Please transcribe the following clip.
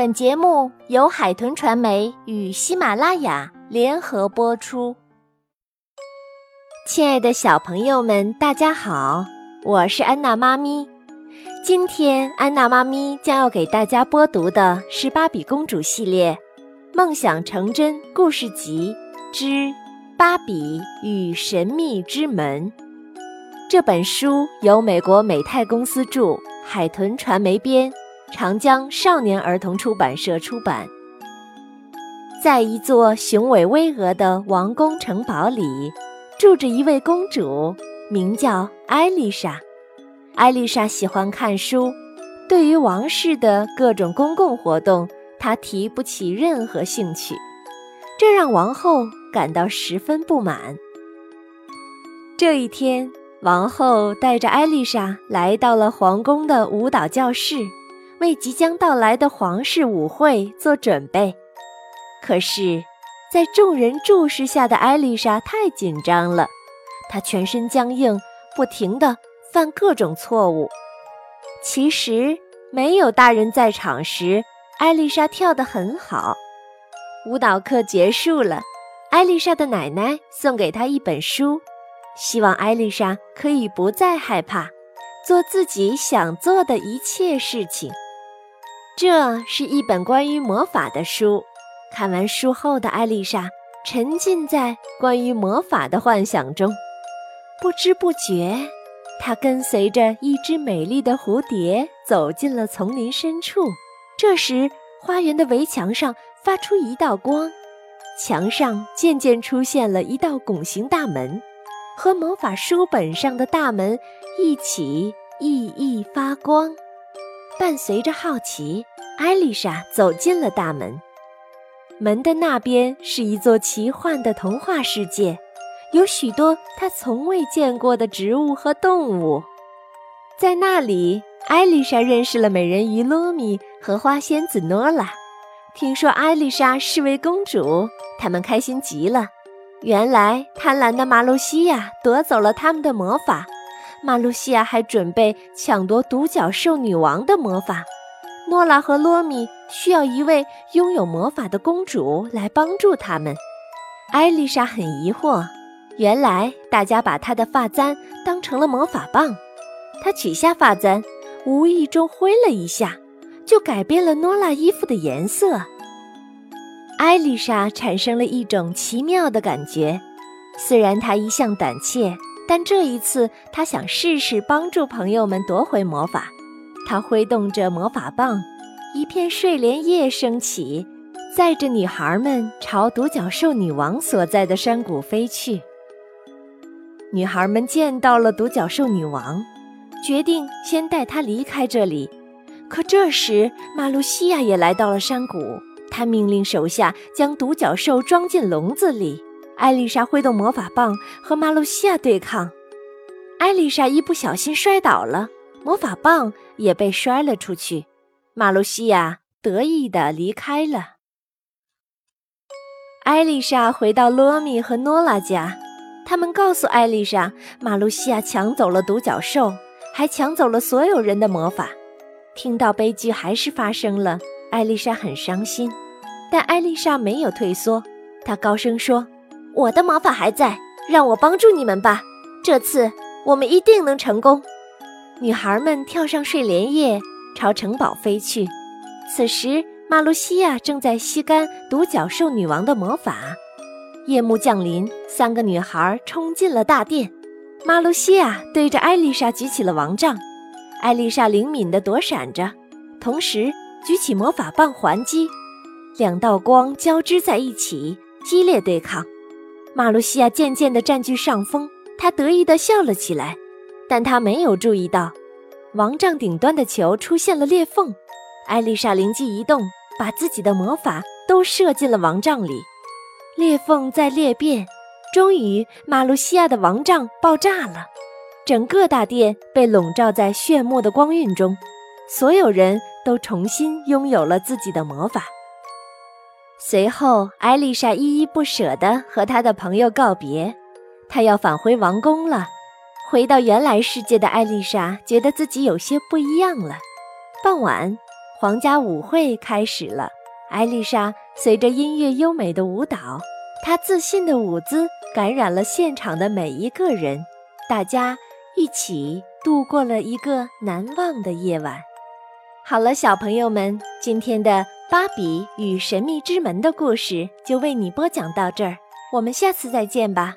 本节目由海豚传媒与喜马拉雅联合播出。亲爱的小朋友们，大家好，我是安娜妈咪。今天，安娜妈咪将要给大家播读的是《芭比公主系列：梦想成真故事集之《芭比与神秘之门》》这本书，由美国美泰公司著，海豚传媒编。长江少年儿童出版社出版。在一座雄伟巍峨的王宫城堡里，住着一位公主，名叫艾丽莎。艾丽莎喜欢看书，对于王室的各种公共活动，她提不起任何兴趣，这让王后感到十分不满。这一天，王后带着艾丽莎来到了皇宫的舞蹈教室。为即将到来的皇室舞会做准备，可是，在众人注视下的艾丽莎太紧张了，她全身僵硬，不停地犯各种错误。其实，没有大人在场时，艾丽莎跳得很好。舞蹈课结束了，艾丽莎的奶奶送给她一本书，希望艾丽莎可以不再害怕，做自己想做的一切事情。这是一本关于魔法的书。看完书后的艾丽莎沉浸在关于魔法的幻想中，不知不觉，她跟随着一只美丽的蝴蝶走进了丛林深处。这时，花园的围墙上发出一道光，墙上渐渐出现了一道拱形大门，和魔法书本上的大门一起熠熠发光。伴随着好奇，艾丽莎走进了大门。门的那边是一座奇幻的童话世界，有许多她从未见过的植物和动物。在那里，艾丽莎认识了美人鱼罗米和花仙子诺拉。听说艾丽莎是位公主，他们开心极了。原来，贪婪的马露西亚夺走了他们的魔法。马露西亚还准备抢夺独角兽女王的魔法，诺拉和罗米需要一位拥有魔法的公主来帮助他们。艾丽莎很疑惑，原来大家把她的发簪当成了魔法棒。她取下发簪，无意中挥了一下，就改变了诺拉衣服的颜色。艾丽莎产生了一种奇妙的感觉，虽然她一向胆怯。但这一次，她想试试帮助朋友们夺回魔法。他挥动着魔法棒，一片睡莲叶升起，载着女孩们朝独角兽女王所在的山谷飞去。女孩们见到了独角兽女王，决定先带她离开这里。可这时，马露西亚也来到了山谷，她命令手下将独角兽装进笼子里。艾丽莎挥动魔法棒和马露西亚对抗，艾丽莎一不小心摔倒了，魔法棒也被摔了出去。马露西亚得意地离开了。艾丽莎回到罗米和诺拉家，他们告诉艾丽莎，马露西亚抢走了独角兽，还抢走了所有人的魔法。听到悲剧还是发生了，艾丽莎很伤心，但艾丽莎没有退缩，她高声说。我的魔法还在，让我帮助你们吧。这次我们一定能成功。女孩们跳上睡莲叶，朝城堡飞去。此时，马露西亚正在吸干独角兽女王的魔法。夜幕降临，三个女孩冲进了大殿。马露西亚对着艾丽莎举起了王杖，艾丽莎灵敏地躲闪着，同时举起魔法棒还击。两道光交织在一起，激烈对抗。马露西亚渐渐地占据上风，她得意地笑了起来，但他没有注意到，王杖顶端的球出现了裂缝。艾丽莎灵机一动，把自己的魔法都射进了王杖里，裂缝在裂变，终于，马路西亚的王杖爆炸了，整个大殿被笼罩在炫目的光晕中，所有人都重新拥有了自己的魔法。随后，艾丽莎依依不舍地和她的朋友告别，她要返回王宫了。回到原来世界的艾丽莎觉得自己有些不一样了。傍晚，皇家舞会开始了。艾丽莎随着音乐优美的舞蹈，她自信的舞姿感染了现场的每一个人。大家一起度过了一个难忘的夜晚。好了，小朋友们，今天的《芭比与神秘之门》的故事就为你播讲到这儿，我们下次再见吧。